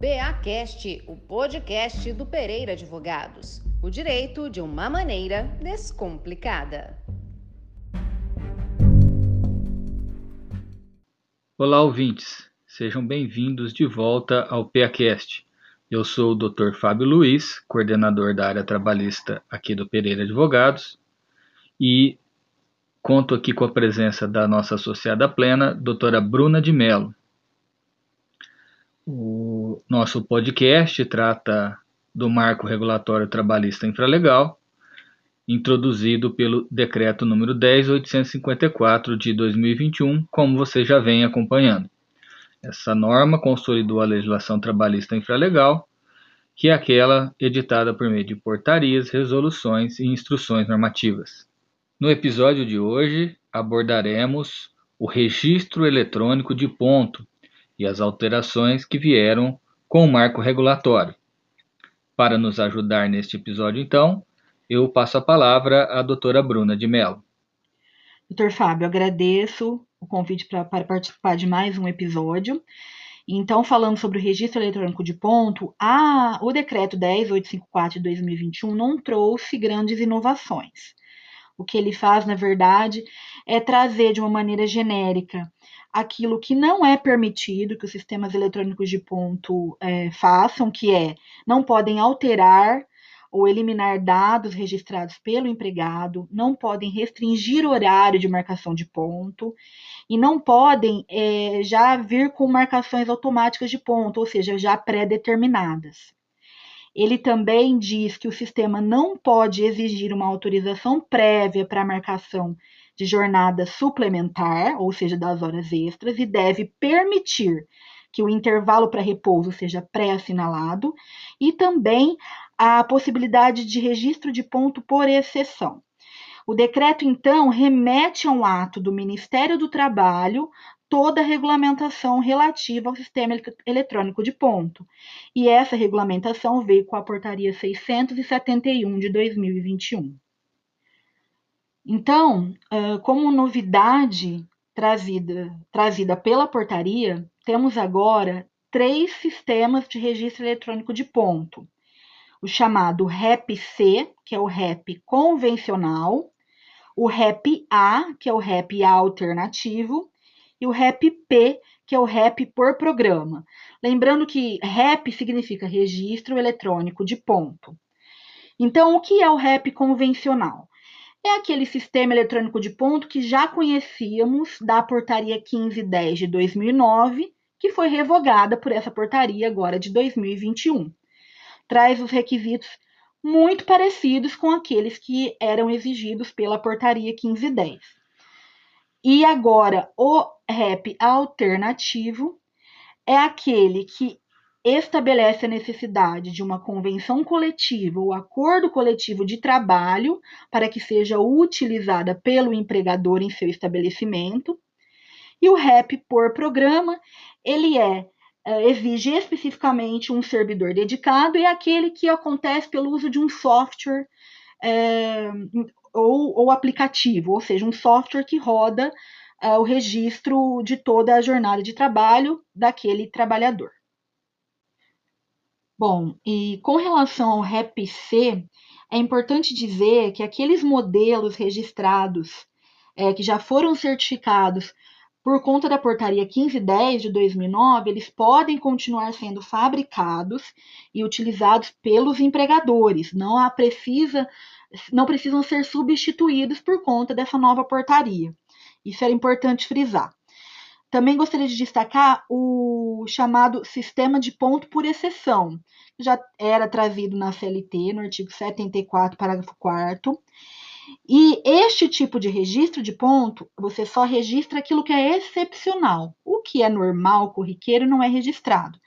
PAcast, o podcast do Pereira Advogados. O direito de uma maneira descomplicada. Olá, ouvintes. Sejam bem-vindos de volta ao PAcast. Eu sou o Dr. Fábio Luiz, coordenador da área trabalhista aqui do Pereira Advogados, e conto aqui com a presença da nossa associada plena, doutora Bruna de Mello. O nosso podcast trata do marco regulatório trabalhista infralegal, introduzido pelo decreto número 10854 de 2021, como você já vem acompanhando. Essa norma consolidou a legislação trabalhista infralegal, que é aquela editada por meio de portarias, resoluções e instruções normativas. No episódio de hoje, abordaremos o registro eletrônico de ponto e as alterações que vieram com o marco regulatório. Para nos ajudar neste episódio, então, eu passo a palavra à doutora Bruna de Mello. Doutor Fábio, agradeço o convite para participar de mais um episódio. Então, falando sobre o registro eletrônico de ponto, a, o decreto 10854 de 2021 não trouxe grandes inovações. O que ele faz, na verdade, é trazer de uma maneira genérica aquilo que não é permitido que os sistemas eletrônicos de ponto é, façam, que é não podem alterar ou eliminar dados registrados pelo empregado, não podem restringir o horário de marcação de ponto e não podem é, já vir com marcações automáticas de ponto, ou seja, já pré-determinadas. Ele também diz que o sistema não pode exigir uma autorização prévia para marcação de jornada suplementar, ou seja, das horas extras, e deve permitir que o intervalo para repouso seja pré-assinalado e também a possibilidade de registro de ponto por exceção. O decreto, então, remete a um ato do Ministério do Trabalho toda a regulamentação relativa ao sistema eletrônico de ponto. E essa regulamentação veio com a portaria 671 de 2021. Então, como novidade trazida, trazida pela portaria, temos agora três sistemas de registro eletrônico de ponto o chamado REP-C, que é o REP convencional, o REP-A, que é o REP alternativo, e o REP-P, que é o REP por programa. Lembrando que REP significa registro eletrônico de ponto. Então, o que é o REP convencional? É aquele sistema eletrônico de ponto que já conhecíamos da portaria 1510 de 2009, que foi revogada por essa portaria agora de 2021 traz os requisitos muito parecidos com aqueles que eram exigidos pela portaria 1510. E agora, o REP alternativo é aquele que estabelece a necessidade de uma convenção coletiva ou acordo coletivo de trabalho para que seja utilizada pelo empregador em seu estabelecimento. E o REP por programa, ele é uh, exige especificamente um servidor dedicado e é aquele que acontece pelo uso de um software é, ou, ou, aplicativo, ou seja, um software que roda uh, o registro de toda a jornada de trabalho daquele trabalhador. Bom, e com relação ao REP-C, é importante dizer que aqueles modelos registrados é, que já foram certificados por conta da portaria 1510 de 2009, eles podem continuar sendo fabricados e utilizados pelos empregadores. Não precisa, não precisam ser substituídos por conta dessa nova portaria. Isso era importante frisar. Também gostaria de destacar o chamado sistema de ponto por exceção, que já era trazido na CLT, no artigo 74, parágrafo 4 e este tipo de registro de ponto, você só registra aquilo que é excepcional. O que é normal, corriqueiro, não é registrado.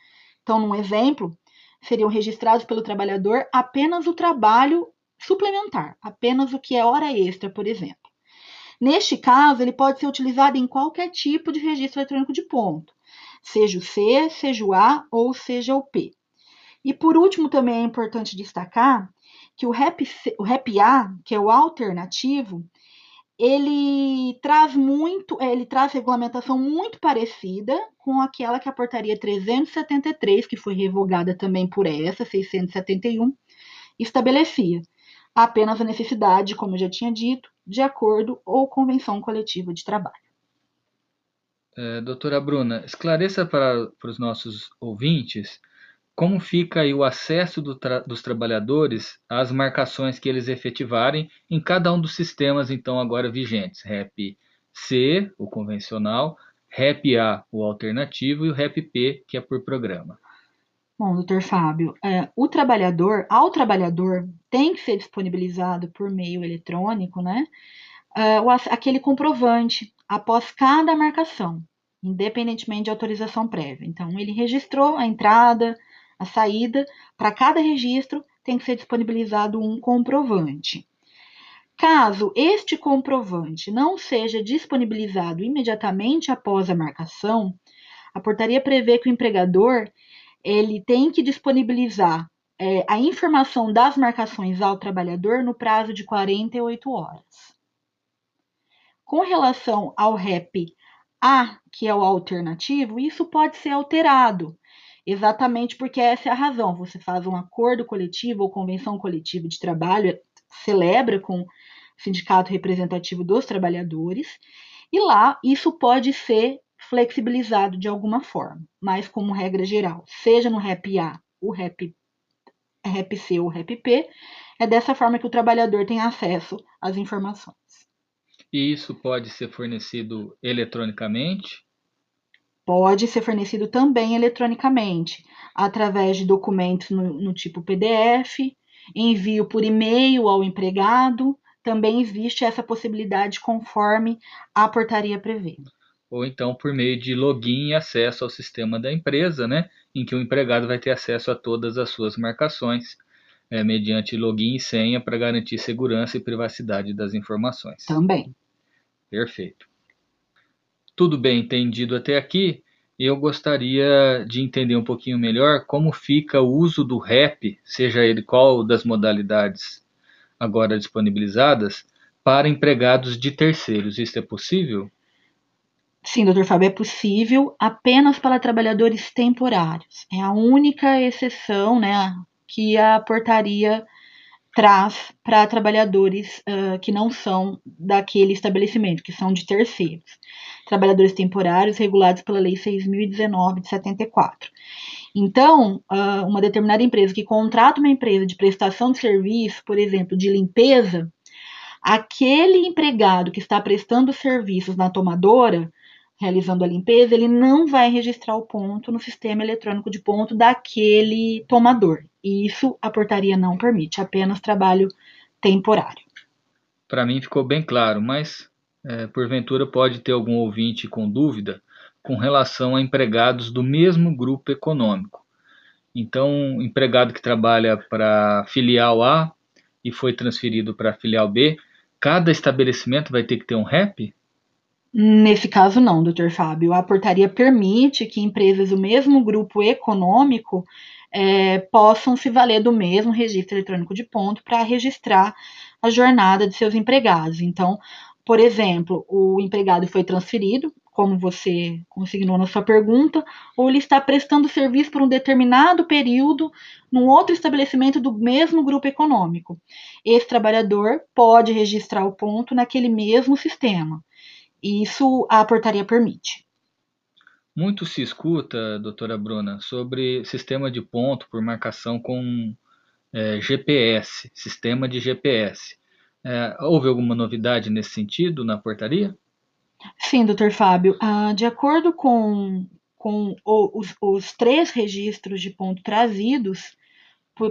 Então, num exemplo, seriam registrados pelo trabalhador apenas o trabalho suplementar, apenas o que é hora extra, por exemplo. Neste caso, ele pode ser utilizado em qualquer tipo de registro eletrônico de ponto, seja o C, seja o A ou seja o P. E por último, também é importante destacar que o rap A, que é o alternativo, ele traz muito, é, ele traz regulamentação muito parecida com aquela que a portaria 373, que foi revogada também por essa, 671, estabelecia. Apenas a necessidade, como eu já tinha dito, de acordo ou convenção coletiva de trabalho. É, doutora Bruna, esclareça para, para os nossos ouvintes como fica aí o acesso do tra dos trabalhadores às marcações que eles efetivarem em cada um dos sistemas então agora vigentes, REP C, o convencional, REP A, o alternativo, e o REP P, que é por programa. Bom, doutor Fábio, é, o trabalhador, ao trabalhador, tem que ser disponibilizado por meio eletrônico, né? É, aquele comprovante após cada marcação, independentemente de autorização prévia. Então, ele registrou a entrada, a saída, para cada registro tem que ser disponibilizado um comprovante. Caso este comprovante não seja disponibilizado imediatamente após a marcação, a portaria prevê que o empregador ele tem que disponibilizar é, a informação das marcações ao trabalhador no prazo de 48 horas. Com relação ao REP A, que é o alternativo, isso pode ser alterado, exatamente porque essa é a razão. Você faz um acordo coletivo ou convenção coletiva de trabalho, celebra com o sindicato representativo dos trabalhadores, e lá isso pode ser flexibilizado de alguma forma, mas como regra geral, seja no REP A, o REP, REP C ou REP P, é dessa forma que o trabalhador tem acesso às informações. E isso pode ser fornecido eletronicamente? Pode ser fornecido também eletronicamente, através de documentos no, no tipo PDF, envio por e-mail ao empregado. Também existe essa possibilidade conforme a portaria prevê ou então por meio de login e acesso ao sistema da empresa, né, em que o empregado vai ter acesso a todas as suas marcações, é, mediante login e senha para garantir segurança e privacidade das informações. Também. Perfeito. Tudo bem entendido até aqui. Eu gostaria de entender um pouquinho melhor como fica o uso do REP, seja ele qual das modalidades agora disponibilizadas, para empregados de terceiros. Isso é possível? Sim, doutor Fábio, é possível apenas para trabalhadores temporários. É a única exceção né, que a portaria traz para trabalhadores uh, que não são daquele estabelecimento, que são de terceiros. Trabalhadores temporários regulados pela Lei 6.019 de 74. Então, uh, uma determinada empresa que contrata uma empresa de prestação de serviço, por exemplo, de limpeza, aquele empregado que está prestando serviços na tomadora realizando a limpeza, ele não vai registrar o ponto no sistema eletrônico de ponto daquele tomador. E isso a portaria não permite, apenas trabalho temporário. Para mim ficou bem claro, mas é, porventura pode ter algum ouvinte com dúvida com relação a empregados do mesmo grupo econômico. Então, empregado que trabalha para filial A e foi transferido para filial B, cada estabelecimento vai ter que ter um REP? Nesse caso, não, doutor Fábio. A portaria permite que empresas do mesmo grupo econômico é, possam se valer do mesmo registro eletrônico de ponto para registrar a jornada de seus empregados. Então, por exemplo, o empregado foi transferido, como você consignou na sua pergunta, ou ele está prestando serviço por um determinado período num outro estabelecimento do mesmo grupo econômico. Esse trabalhador pode registrar o ponto naquele mesmo sistema. E isso a portaria permite. Muito se escuta, doutora Bruna, sobre sistema de ponto por marcação com é, GPS, sistema de GPS. É, houve alguma novidade nesse sentido na portaria? Sim, doutor Fábio. Ah, de acordo com, com os, os, três registros de ponto trazidos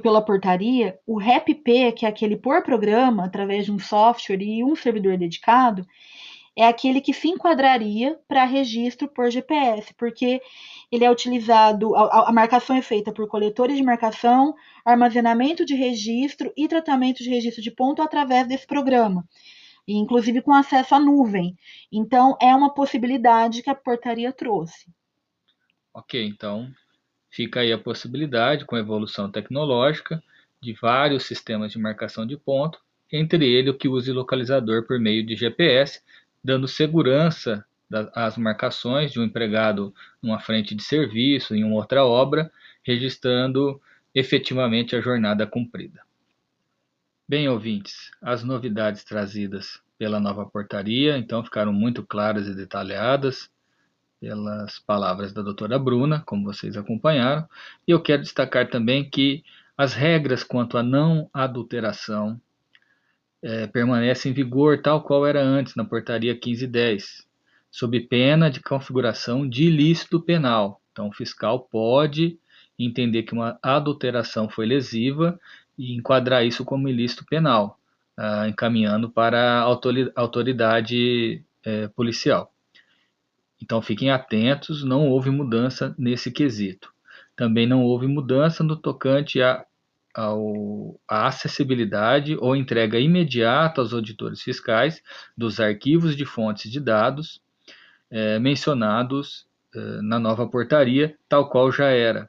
pela portaria, o REP-P, que é aquele por programa, através de um software e um servidor dedicado, é aquele que se enquadraria para registro por GPS, porque ele é utilizado, a, a, marcação é feita por coletores de marcação, armazenamento de registro e tratamento de registro de ponto através desse programa, inclusive com acesso à nuvem. Então, é uma possibilidade que a portaria trouxe. Ok, então fica aí a possibilidade, com a evolução tecnológica, de vários sistemas de marcação de ponto entre ele o que use localizador por meio de GPS, dando segurança às marcações de um empregado numa frente de serviço, em uma outra obra, registrando efetivamente a jornada cumprida. Bem, ouvintes, as novidades trazidas pela nova portaria, então, ficaram muito claras e detalhadas pelas palavras da doutora Bruna, como vocês acompanharam, e eu quero destacar também que as regras quanto à não adulteração é, permanecem em vigor tal qual era antes na portaria 1510, sob pena de configuração de ilícito penal. Então, o fiscal pode entender que uma adulteração foi lesiva e enquadrar isso como ilícito penal, ah, encaminhando para a autoridade é, policial. Então fiquem atentos, não houve mudança nesse quesito. Também não houve mudança no tocante a, ao, a acessibilidade ou entrega imediata aos auditores fiscais dos arquivos de fontes de dados é, mencionados é, na nova portaria, tal qual já era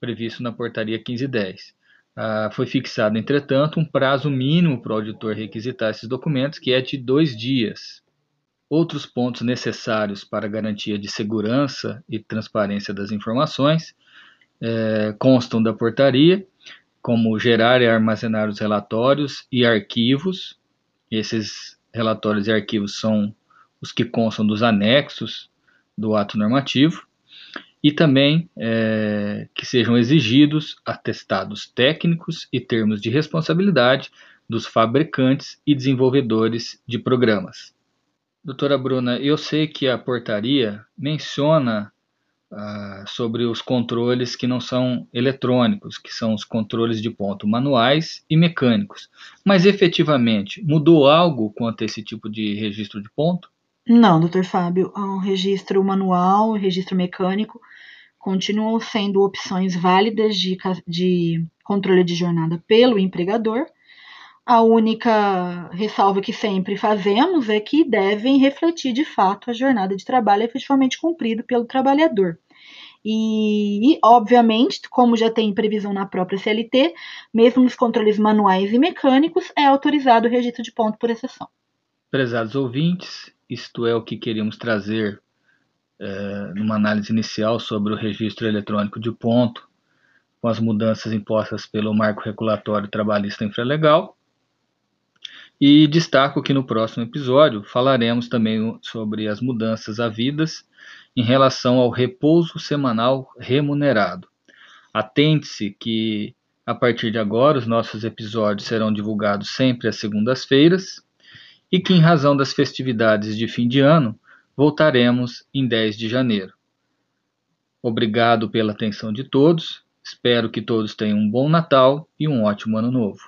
previsto na portaria 1510. Ah, foi fixado, entretanto, um prazo mínimo para o auditor requisitar esses documentos, que é de dois dias. Outros pontos necessários para garantia de segurança e transparência das informações é, constam da portaria, como gerar e armazenar os relatórios e arquivos. Esses relatórios e arquivos são os que constam dos anexos do ato normativo e também é, que sejam exigidos atestados técnicos e termos de responsabilidade dos fabricantes e desenvolvedores de programas. Doutora Bruna, eu sei que a portaria menciona ah, sobre os controles que não são eletrônicos, que são os controles de ponto manuais e mecânicos. Mas efetivamente, mudou algo quanto a esse tipo de registro de ponto? Não, doutor Fábio. O registro manual e registro mecânico continuam sendo opções válidas de, de controle de jornada pelo empregador. A única ressalva que sempre fazemos é que devem refletir de fato a jornada de trabalho efetivamente cumprido pelo trabalhador. E, e, obviamente, como já tem previsão na própria CLT, mesmo nos controles manuais e mecânicos, é autorizado o registro de ponto por exceção. Prezados ouvintes, isto é o que queríamos trazer é, numa análise inicial sobre o registro eletrônico de ponto, com as mudanças impostas pelo Marco Regulatório Trabalhista Infralegal. E destaco que no próximo episódio falaremos também sobre as mudanças havidas em relação ao repouso semanal remunerado. Atente-se que a partir de agora os nossos episódios serão divulgados sempre às segundas-feiras e que, em razão das festividades de fim de ano, Voltaremos em 10 de janeiro. Obrigado pela atenção de todos. Espero que todos tenham um bom Natal e um ótimo Ano Novo.